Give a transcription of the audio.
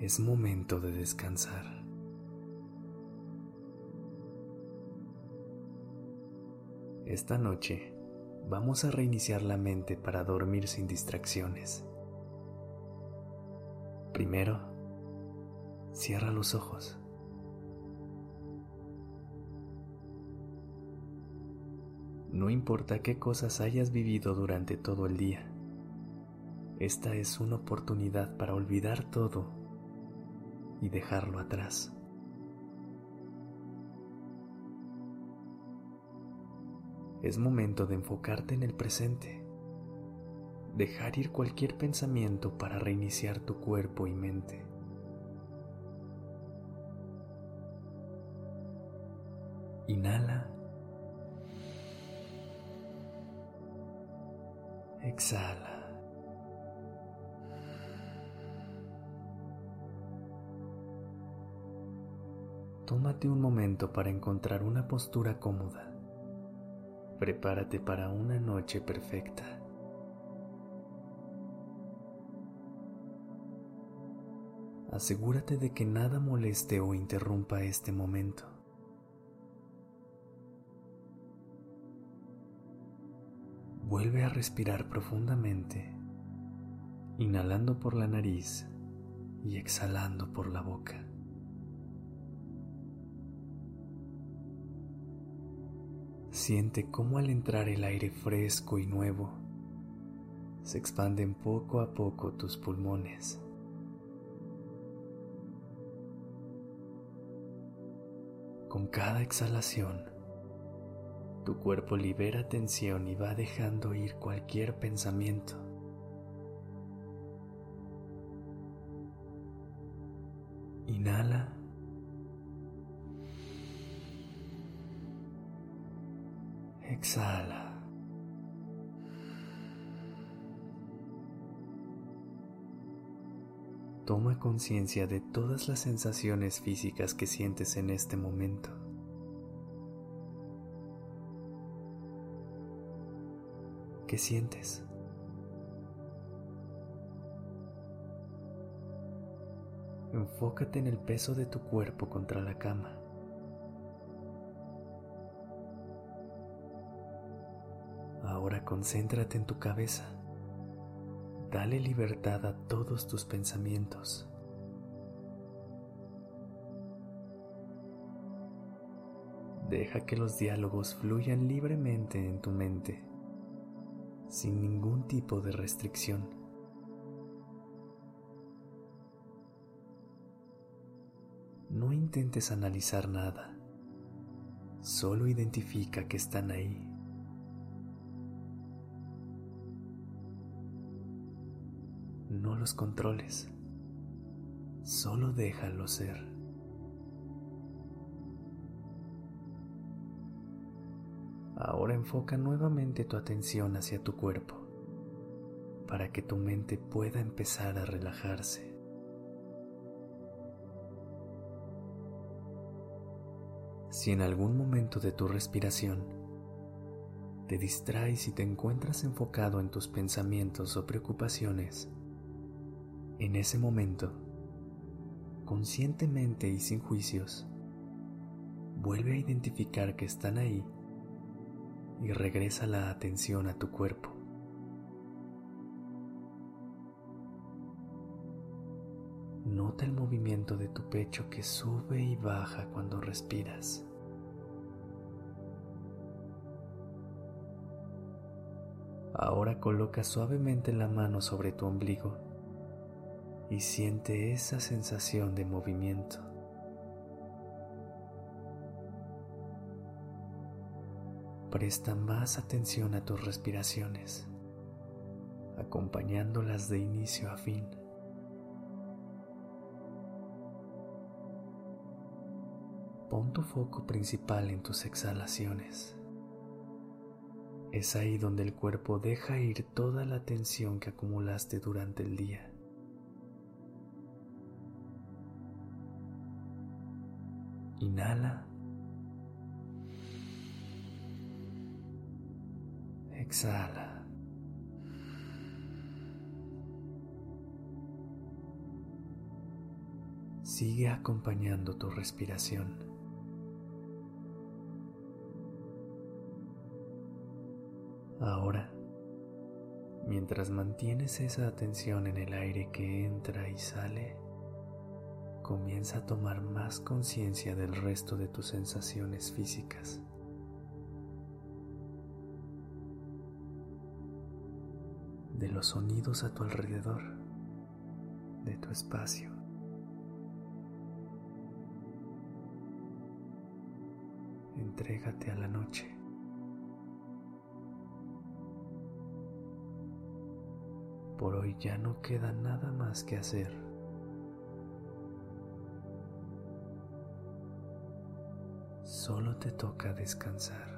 Es momento de descansar. Esta noche vamos a reiniciar la mente para dormir sin distracciones. Primero, cierra los ojos. No importa qué cosas hayas vivido durante todo el día, esta es una oportunidad para olvidar todo y dejarlo atrás. Es momento de enfocarte en el presente, dejar ir cualquier pensamiento para reiniciar tu cuerpo y mente. Inhala. Exhala. Tómate un momento para encontrar una postura cómoda. Prepárate para una noche perfecta. Asegúrate de que nada moleste o interrumpa este momento. Vuelve a respirar profundamente, inhalando por la nariz y exhalando por la boca. Siente cómo al entrar el aire fresco y nuevo, se expanden poco a poco tus pulmones. Con cada exhalación, tu cuerpo libera tensión y va dejando ir cualquier pensamiento. Inhala. Exhala. Toma conciencia de todas las sensaciones físicas que sientes en este momento. ¿Qué sientes? Enfócate en el peso de tu cuerpo contra la cama. Ahora concéntrate en tu cabeza. Dale libertad a todos tus pensamientos. Deja que los diálogos fluyan libremente en tu mente, sin ningún tipo de restricción. No intentes analizar nada, solo identifica que están ahí. No los controles, solo déjalo ser. Ahora enfoca nuevamente tu atención hacia tu cuerpo para que tu mente pueda empezar a relajarse. Si en algún momento de tu respiración te distraes y te encuentras enfocado en tus pensamientos o preocupaciones, en ese momento, conscientemente y sin juicios, vuelve a identificar que están ahí y regresa la atención a tu cuerpo. Nota el movimiento de tu pecho que sube y baja cuando respiras. Ahora coloca suavemente la mano sobre tu ombligo y siente esa sensación de movimiento. Presta más atención a tus respiraciones, acompañándolas de inicio a fin. Pon tu foco principal en tus exhalaciones. Es ahí donde el cuerpo deja ir toda la tensión que acumulaste durante el día. Inhala. Exhala. Sigue acompañando tu respiración. Ahora, mientras mantienes esa atención en el aire que entra y sale, comienza a tomar más conciencia del resto de tus sensaciones físicas. de los sonidos a tu alrededor, de tu espacio. Entrégate a la noche. Por hoy ya no queda nada más que hacer. Solo te toca descansar.